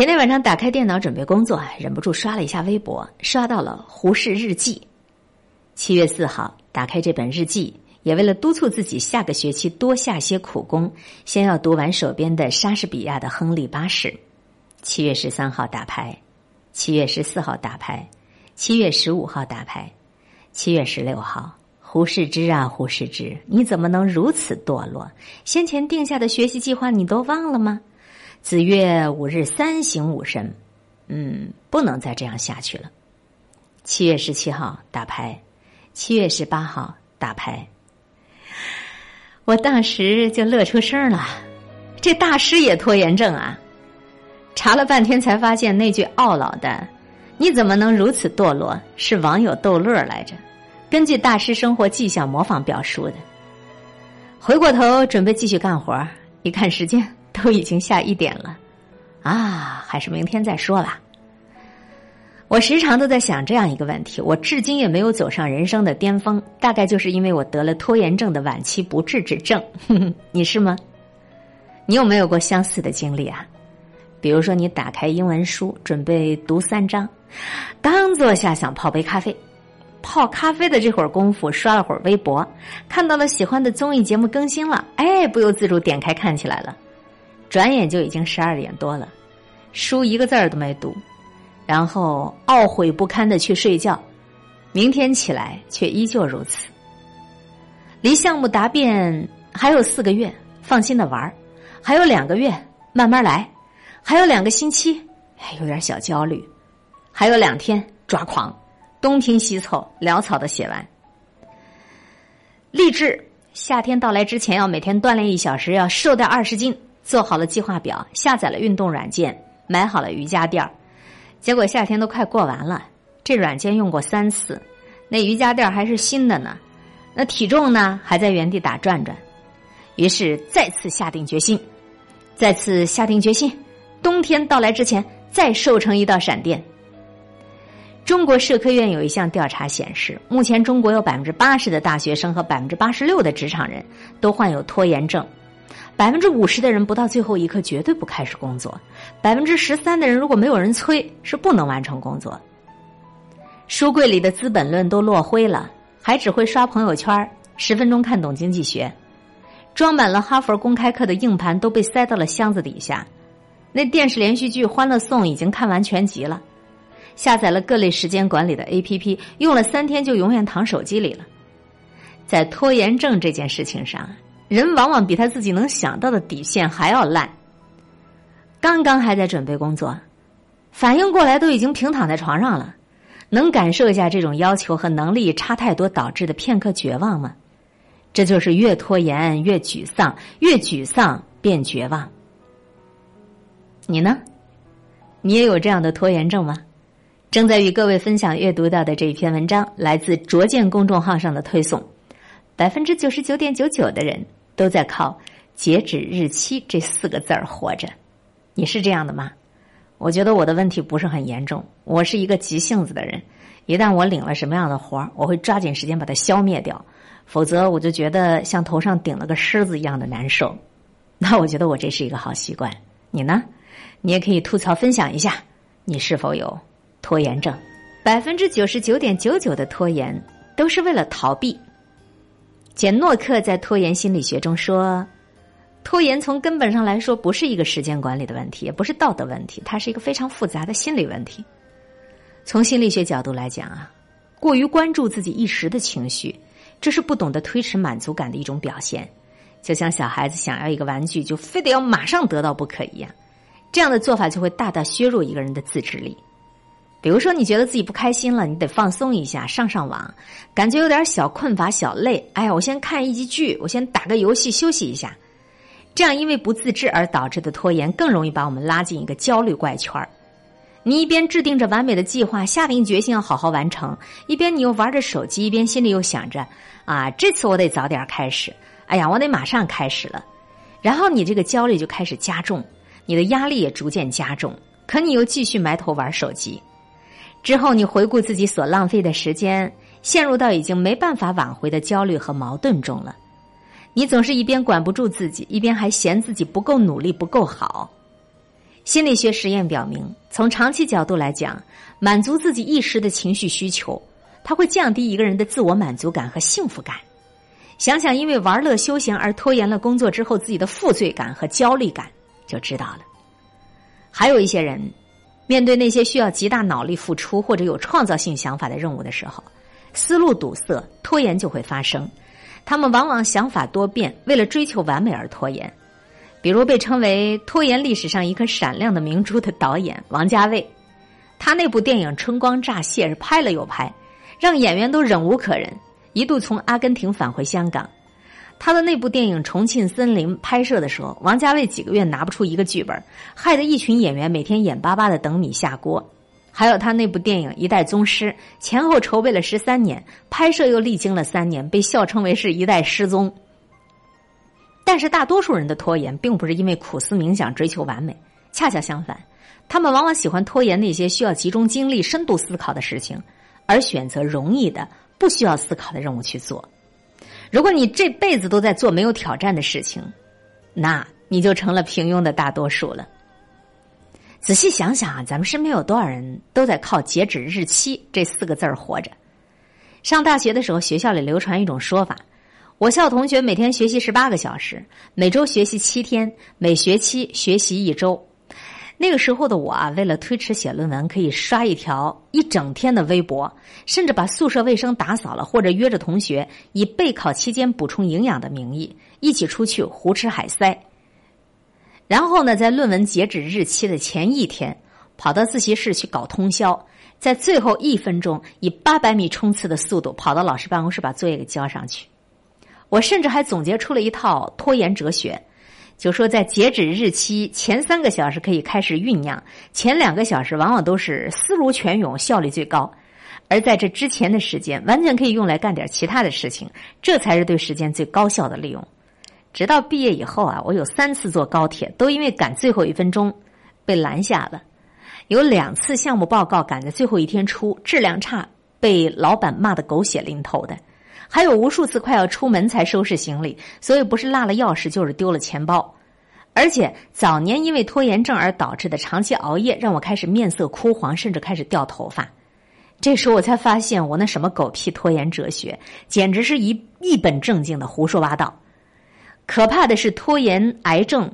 前天晚上打开电脑准备工作，忍不住刷了一下微博，刷到了胡适日记。七月四号，打开这本日记，也为了督促自己下个学期多下些苦功，先要读完手边的莎士比亚的《亨利八世》。七月十三号打牌，七月十四号打牌，七月十五号打牌，七月十六号，胡适之啊，胡适之，你怎么能如此堕落？先前定下的学习计划你都忘了吗？子曰：“五日三省吾身。”嗯，不能再这样下去了。七月十七号打牌，七月十八号打牌，我当时就乐出声了。这大师也拖延症啊！查了半天才发现，那句懊恼的“你怎么能如此堕落”是网友逗乐来着，根据大师生活迹象模仿表述的。回过头准备继续干活，一看时间。都已经下一点了，啊，还是明天再说吧。我时常都在想这样一个问题：我至今也没有走上人生的巅峰，大概就是因为我得了拖延症的晚期不治之症。你是吗？你有没有过相似的经历啊？比如说，你打开英文书准备读三章，刚坐下想泡杯咖啡，泡咖啡的这会儿功夫刷了会儿微博，看到了喜欢的综艺节目更新了，哎，不由自主点开看起来了。转眼就已经十二点多了，书一个字儿都没读，然后懊悔不堪的去睡觉，明天起来却依旧如此。离项目答辩还有四个月，放心的玩儿；还有两个月，慢慢来；还有两个星期，哎，有点小焦虑；还有两天，抓狂，东拼西凑，潦草的写完。励志，夏天到来之前要每天锻炼一小时，要瘦掉二十斤。做好了计划表，下载了运动软件，买好了瑜伽垫儿。结果夏天都快过完了，这软件用过三次，那瑜伽垫儿还是新的呢，那体重呢还在原地打转转。于是再次下定决心，再次下定决心，冬天到来之前再瘦成一道闪电。中国社科院有一项调查显示，目前中国有百分之八十的大学生和百分之八十六的职场人都患有拖延症。百分之五十的人不到最后一刻绝对不开始工作，百分之十三的人如果没有人催是不能完成工作。书柜里的《资本论》都落灰了，还只会刷朋友圈十分钟看懂经济学，装满了哈佛公开课的硬盘都被塞到了箱子底下。那电视连续剧《欢乐颂》已经看完全集了，下载了各类时间管理的 APP，用了三天就永远躺手机里了。在拖延症这件事情上。人往往比他自己能想到的底线还要烂。刚刚还在准备工作，反应过来都已经平躺在床上了。能感受一下这种要求和能力差太多导致的片刻绝望吗？这就是越拖延越沮丧，越沮丧变绝望。你呢？你也有这样的拖延症吗？正在与各位分享阅读到的这一篇文章，来自卓见公众号上的推送。百分之九十九点九九的人。都在靠截止日期这四个字儿活着，你是这样的吗？我觉得我的问题不是很严重，我是一个急性子的人，一旦我领了什么样的活儿，我会抓紧时间把它消灭掉，否则我就觉得像头上顶了个虱子一样的难受。那我觉得我这是一个好习惯，你呢？你也可以吐槽分享一下，你是否有拖延症？百分之九十九点九九的拖延都是为了逃避。简诺克在拖延心理学中说，拖延从根本上来说不是一个时间管理的问题，也不是道德问题，它是一个非常复杂的心理问题。从心理学角度来讲啊，过于关注自己一时的情绪，这是不懂得推迟满足感的一种表现。就像小孩子想要一个玩具，就非得要马上得到不可一样，这样的做法就会大大削弱一个人的自制力。比如说，你觉得自己不开心了，你得放松一下，上上网，感觉有点小困乏、小累。哎呀，我先看一集剧，我先打个游戏休息一下。这样因为不自制而导致的拖延，更容易把我们拉进一个焦虑怪圈儿。你一边制定着完美的计划，下定决心要好好完成，一边你又玩着手机，一边心里又想着：啊，这次我得早点开始。哎呀，我得马上开始了。然后你这个焦虑就开始加重，你的压力也逐渐加重，可你又继续埋头玩手机。之后，你回顾自己所浪费的时间，陷入到已经没办法挽回的焦虑和矛盾中了。你总是一边管不住自己，一边还嫌自己不够努力、不够好。心理学实验表明，从长期角度来讲，满足自己一时的情绪需求，它会降低一个人的自我满足感和幸福感。想想因为玩乐休闲而拖延了工作之后自己的负罪感和焦虑感，就知道了。还有一些人，面对那些需要极大脑力付出或者有创造性想法的任务的时候，思路堵塞，拖延就会发生。他们往往想法多变，为了追求完美而拖延。比如被称为拖延历史上一颗闪亮的明珠的导演王家卫，他那部电影《春光乍泄》是拍了又拍，让演员都忍无可忍，一度从阿根廷返回香港。他的那部电影《重庆森林》拍摄的时候，王家卫几个月拿不出一个剧本，害得一群演员每天眼巴巴的等米下锅。还有他那部电影《一代宗师》，前后筹备了十三年，拍摄又历经了三年，被笑称为是一代失踪。但是大多数人的拖延，并不是因为苦思冥想追求完美，恰恰相反，他们往往喜欢拖延那些需要集中精力、深度思考的事情，而选择容易的、不需要思考的任务去做。如果你这辈子都在做没有挑战的事情，那你就成了平庸的大多数了。仔细想想啊，咱们身边有多少人都在靠截止日期这四个字儿活着？上大学的时候，学校里流传一种说法。我校同学每天学习十八个小时，每周学习七天，每学期学习一周。那个时候的我啊，为了推迟写论文，可以刷一条一整天的微博，甚至把宿舍卫生打扫了，或者约着同学以备考期间补充营养的名义，一起出去胡吃海塞。然后呢，在论文截止日期的前一天，跑到自习室去搞通宵，在最后一分钟以八百米冲刺的速度跑到老师办公室，把作业给交上去。我甚至还总结出了一套拖延哲学，就说在截止日期前三个小时可以开始酝酿，前两个小时往往都是思如泉涌、效率最高，而在这之前的时间完全可以用来干点其他的事情，这才是对时间最高效的利用。直到毕业以后啊，我有三次坐高铁都因为赶最后一分钟被拦下了，有两次项目报告赶在最后一天出，质量差，被老板骂得狗血淋头的。还有无数次快要出门才收拾行李，所以不是落了钥匙就是丢了钱包，而且早年因为拖延症而导致的长期熬夜，让我开始面色枯黄，甚至开始掉头发。这时候我才发现，我那什么狗屁拖延哲学，简直是一一本正经的胡说八道。可怕的是，拖延癌症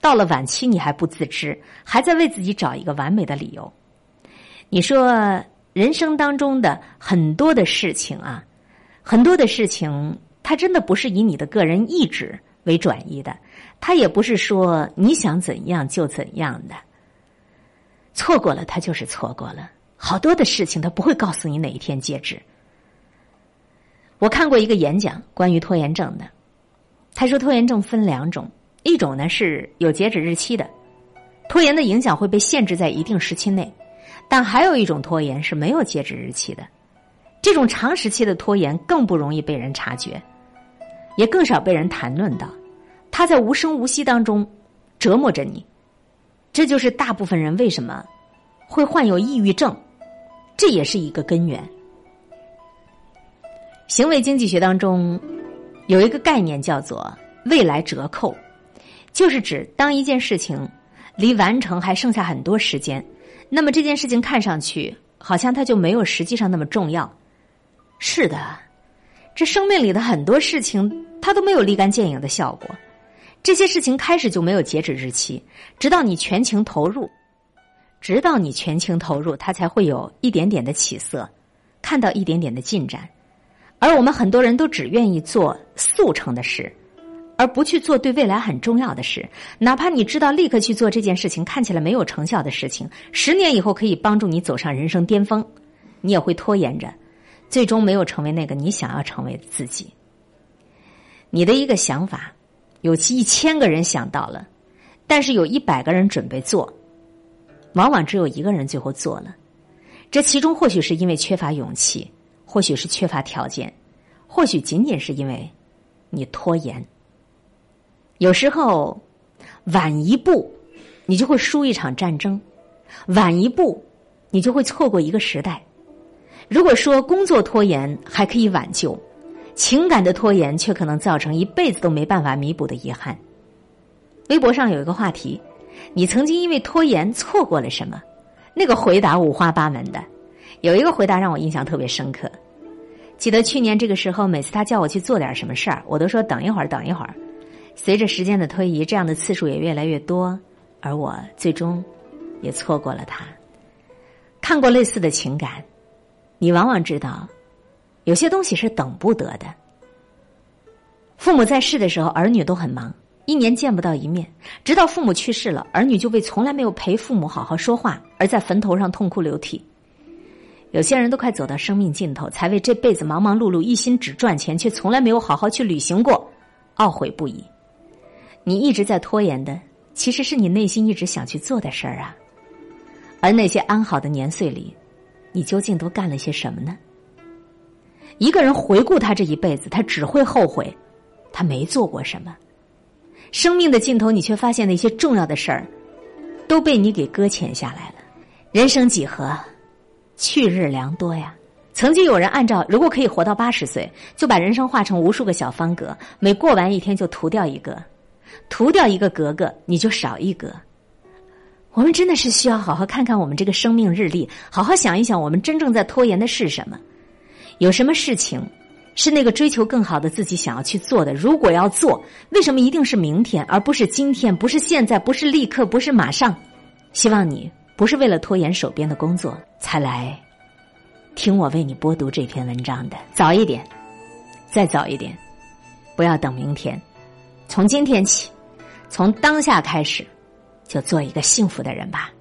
到了晚期你还不自知，还在为自己找一个完美的理由。你说人生当中的很多的事情啊。很多的事情，它真的不是以你的个人意志为转移的，它也不是说你想怎样就怎样的。错过了，它就是错过了。好多的事情，它不会告诉你哪一天截止。我看过一个演讲，关于拖延症的，他说拖延症分两种，一种呢是有截止日期的，拖延的影响会被限制在一定时期内，但还有一种拖延是没有截止日期的。这种长时期的拖延更不容易被人察觉，也更少被人谈论到。它在无声无息当中折磨着你，这就是大部分人为什么会患有抑郁症，这也是一个根源。行为经济学当中有一个概念叫做“未来折扣”，就是指当一件事情离完成还剩下很多时间，那么这件事情看上去好像它就没有实际上那么重要。是的，这生命里的很多事情，它都没有立竿见影的效果。这些事情开始就没有截止日期，直到你全情投入，直到你全情投入，它才会有一点点的起色，看到一点点的进展。而我们很多人都只愿意做速成的事，而不去做对未来很重要的事。哪怕你知道立刻去做这件事情看起来没有成效的事情，十年以后可以帮助你走上人生巅峰，你也会拖延着。最终没有成为那个你想要成为的自己。你的一个想法，有一千个人想到了，但是有一百个人准备做，往往只有一个人最后做了。这其中或许是因为缺乏勇气，或许是缺乏条件，或许仅仅是因为你拖延。有时候晚一步，你就会输一场战争；晚一步，你就会错过一个时代。如果说工作拖延还可以挽救，情感的拖延却可能造成一辈子都没办法弥补的遗憾。微博上有一个话题：你曾经因为拖延错过了什么？那个回答五花八门的，有一个回答让我印象特别深刻。记得去年这个时候，每次他叫我去做点什么事儿，我都说等一会儿，等一会儿。随着时间的推移，这样的次数也越来越多，而我最终也错过了他。看过类似的情感，你往往知道，有些东西是等不得的。父母在世的时候，儿女都很忙。一年见不到一面，直到父母去世了，儿女就为从来没有陪父母好好说话而在坟头上痛哭流涕。有些人都快走到生命尽头，才为这辈子忙忙碌碌、一心只赚钱，却从来没有好好去旅行过，懊悔不已。你一直在拖延的，其实是你内心一直想去做的事儿啊。而那些安好的年岁里，你究竟都干了些什么呢？一个人回顾他这一辈子，他只会后悔，他没做过什么。生命的尽头，你却发现那些重要的事儿都被你给搁浅下来了。人生几何，去日良多呀！曾经有人按照如果可以活到八十岁，就把人生画成无数个小方格，每过完一天就涂掉一个，涂掉一个格格，你就少一格。我们真的是需要好好看看我们这个生命日历，好好想一想，我们真正在拖延的是什么？有什么事情？是那个追求更好的自己想要去做的。如果要做，为什么一定是明天，而不是今天？不是现在，不是立刻，不是马上？希望你不是为了拖延手边的工作才来听我为你播读这篇文章的。早一点，再早一点，不要等明天。从今天起，从当下开始，就做一个幸福的人吧。